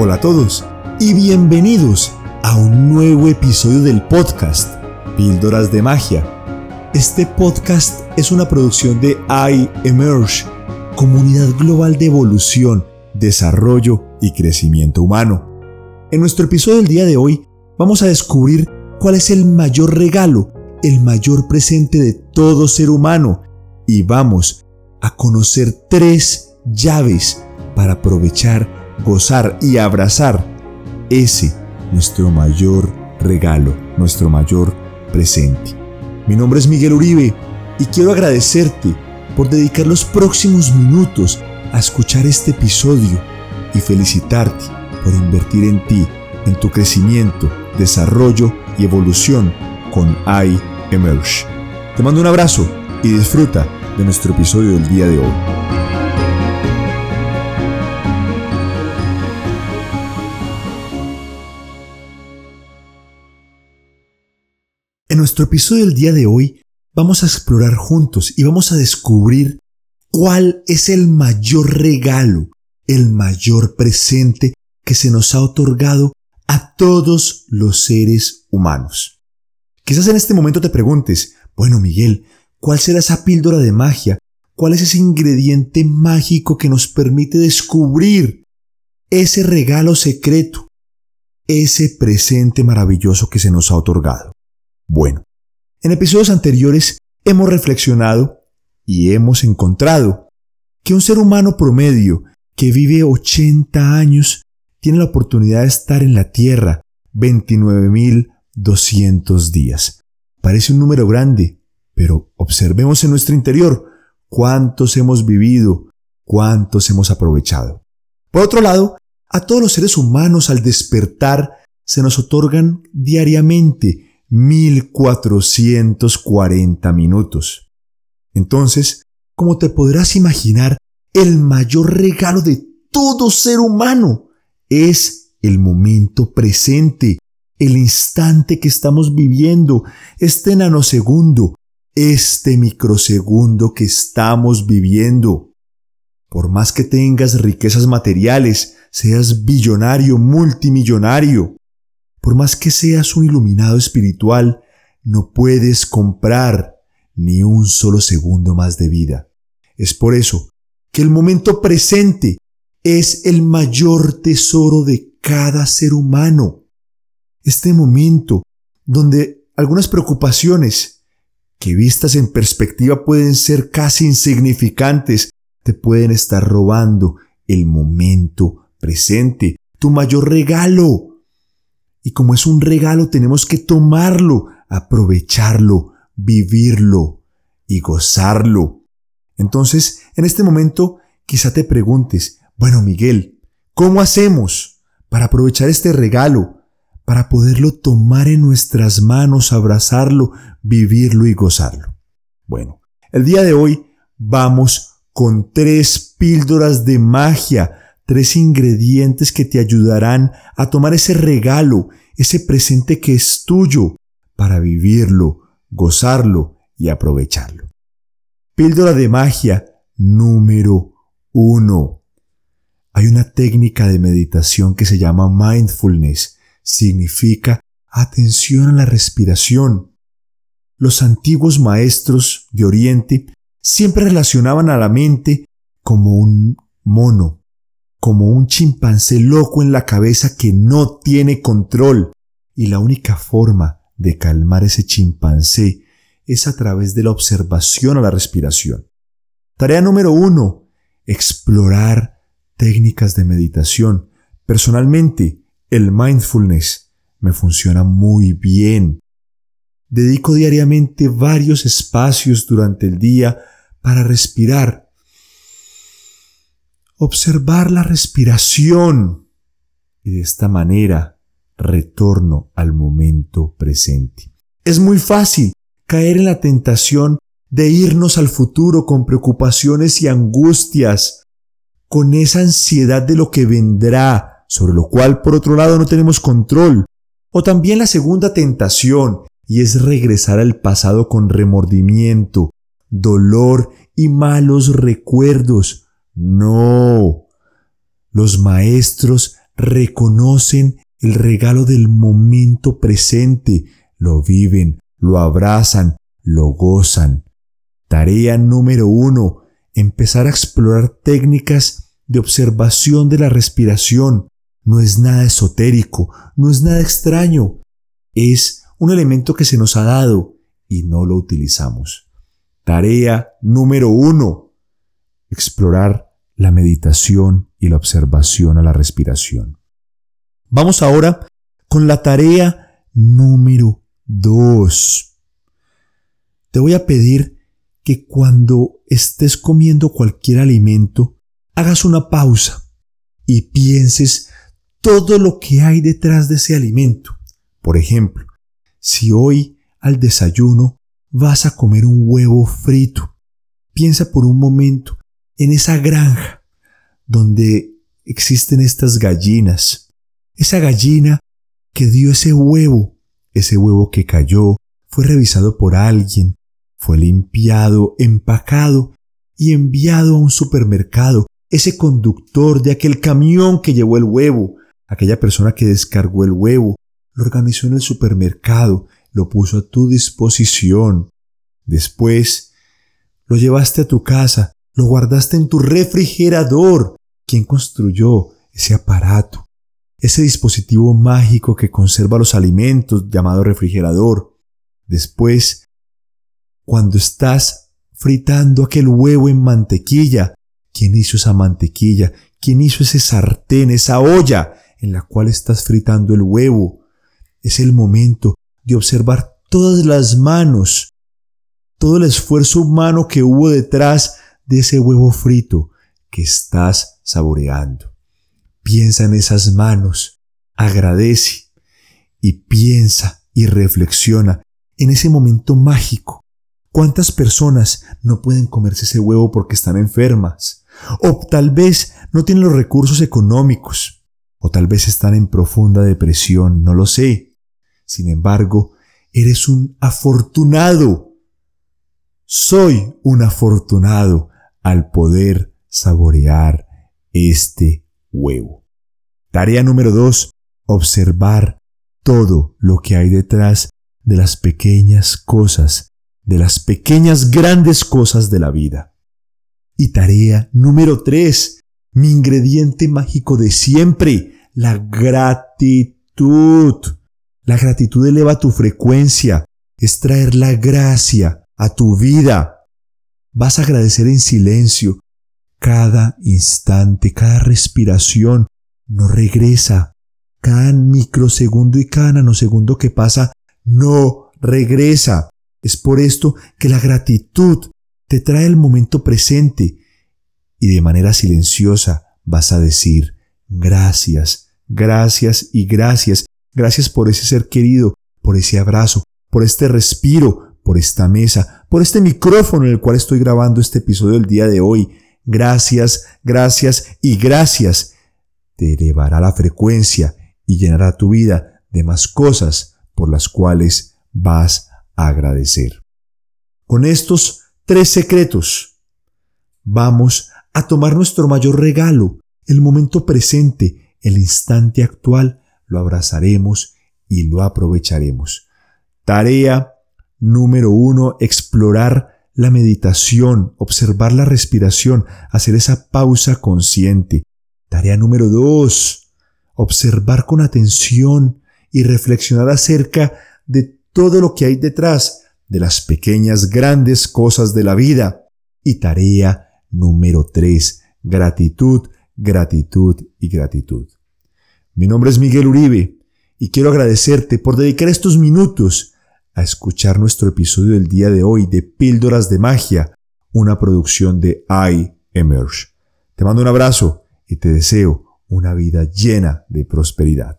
Hola a todos y bienvenidos a un nuevo episodio del podcast Píldoras de Magia. Este podcast es una producción de iEmerge, comunidad global de evolución, desarrollo y crecimiento humano. En nuestro episodio del día de hoy vamos a descubrir cuál es el mayor regalo, el mayor presente de todo ser humano y vamos a conocer tres llaves para aprovechar gozar y abrazar ese nuestro mayor regalo, nuestro mayor presente. Mi nombre es Miguel Uribe y quiero agradecerte por dedicar los próximos minutos a escuchar este episodio y felicitarte por invertir en ti, en tu crecimiento, desarrollo y evolución con iEmerge. Te mando un abrazo y disfruta de nuestro episodio del día de hoy. En nuestro episodio del día de hoy vamos a explorar juntos y vamos a descubrir cuál es el mayor regalo, el mayor presente que se nos ha otorgado a todos los seres humanos. Quizás en este momento te preguntes, bueno Miguel, ¿cuál será esa píldora de magia? ¿Cuál es ese ingrediente mágico que nos permite descubrir ese regalo secreto, ese presente maravilloso que se nos ha otorgado? Bueno, en episodios anteriores hemos reflexionado y hemos encontrado que un ser humano promedio que vive 80 años tiene la oportunidad de estar en la Tierra 29.200 días. Parece un número grande, pero observemos en nuestro interior cuántos hemos vivido, cuántos hemos aprovechado. Por otro lado, a todos los seres humanos al despertar se nos otorgan diariamente 1440 minutos. Entonces, como te podrás imaginar, el mayor regalo de todo ser humano es el momento presente, el instante que estamos viviendo, este nanosegundo, este microsegundo que estamos viviendo. Por más que tengas riquezas materiales, seas billonario, multimillonario, por más que seas un iluminado espiritual, no puedes comprar ni un solo segundo más de vida. Es por eso que el momento presente es el mayor tesoro de cada ser humano. Este momento donde algunas preocupaciones que vistas en perspectiva pueden ser casi insignificantes, te pueden estar robando el momento presente, tu mayor regalo. Y como es un regalo, tenemos que tomarlo, aprovecharlo, vivirlo y gozarlo. Entonces, en este momento, quizá te preguntes, bueno, Miguel, ¿cómo hacemos para aprovechar este regalo, para poderlo tomar en nuestras manos, abrazarlo, vivirlo y gozarlo? Bueno, el día de hoy vamos con tres píldoras de magia tres ingredientes que te ayudarán a tomar ese regalo, ese presente que es tuyo, para vivirlo, gozarlo y aprovecharlo. Píldora de magia número uno. Hay una técnica de meditación que se llama mindfulness. Significa atención a la respiración. Los antiguos maestros de Oriente siempre relacionaban a la mente como un mono, como un chimpancé loco en la cabeza que no tiene control. Y la única forma de calmar ese chimpancé es a través de la observación a la respiración. Tarea número uno, explorar técnicas de meditación. Personalmente, el mindfulness me funciona muy bien. Dedico diariamente varios espacios durante el día para respirar observar la respiración y de esta manera retorno al momento presente. Es muy fácil caer en la tentación de irnos al futuro con preocupaciones y angustias, con esa ansiedad de lo que vendrá, sobre lo cual por otro lado no tenemos control. O también la segunda tentación, y es regresar al pasado con remordimiento, dolor y malos recuerdos, no. Los maestros reconocen el regalo del momento presente, lo viven, lo abrazan, lo gozan. Tarea número uno, empezar a explorar técnicas de observación de la respiración. No es nada esotérico, no es nada extraño. Es un elemento que se nos ha dado y no lo utilizamos. Tarea número uno, explorar la meditación y la observación a la respiración. Vamos ahora con la tarea número dos. Te voy a pedir que cuando estés comiendo cualquier alimento, hagas una pausa y pienses todo lo que hay detrás de ese alimento. Por ejemplo, si hoy al desayuno vas a comer un huevo frito, piensa por un momento en esa granja donde existen estas gallinas esa gallina que dio ese huevo, ese huevo que cayó, fue revisado por alguien, fue limpiado, empacado y enviado a un supermercado. Ese conductor de aquel camión que llevó el huevo, aquella persona que descargó el huevo, lo organizó en el supermercado, lo puso a tu disposición. Después, lo llevaste a tu casa, lo guardaste en tu refrigerador. ¿Quién construyó ese aparato? ese dispositivo mágico que conserva los alimentos llamado refrigerador. Después, cuando estás fritando aquel huevo en mantequilla, ¿quién hizo esa mantequilla? ¿Quién hizo ese sartén, esa olla en la cual estás fritando el huevo? Es el momento de observar todas las manos, todo el esfuerzo humano que hubo detrás de ese huevo frito que estás saboreando. Piensa en esas manos, agradece y piensa y reflexiona en ese momento mágico. ¿Cuántas personas no pueden comerse ese huevo porque están enfermas? O tal vez no tienen los recursos económicos. O tal vez están en profunda depresión, no lo sé. Sin embargo, eres un afortunado. Soy un afortunado al poder saborear este huevo. Tarea número dos, observar todo lo que hay detrás de las pequeñas cosas, de las pequeñas grandes cosas de la vida. Y tarea número tres, mi ingrediente mágico de siempre, la gratitud. La gratitud eleva tu frecuencia, es traer la gracia a tu vida. Vas a agradecer en silencio, cada instante, cada respiración no regresa. Cada microsegundo y cada nanosegundo que pasa no regresa. Es por esto que la gratitud te trae el momento presente y de manera silenciosa vas a decir gracias, gracias y gracias. Gracias por ese ser querido, por ese abrazo, por este respiro, por esta mesa, por este micrófono en el cual estoy grabando este episodio del día de hoy gracias, gracias y gracias, te elevará la frecuencia y llenará tu vida de más cosas por las cuales vas a agradecer. Con estos tres secretos, vamos a tomar nuestro mayor regalo, el momento presente, el instante actual, lo abrazaremos y lo aprovecharemos. Tarea número uno, explorar la meditación, observar la respiración, hacer esa pausa consciente. Tarea número dos, observar con atención y reflexionar acerca de todo lo que hay detrás de las pequeñas grandes cosas de la vida. Y tarea número tres, gratitud, gratitud y gratitud. Mi nombre es Miguel Uribe y quiero agradecerte por dedicar estos minutos a escuchar nuestro episodio del día de hoy de Píldoras de Magia, una producción de iEmerge. Te mando un abrazo y te deseo una vida llena de prosperidad.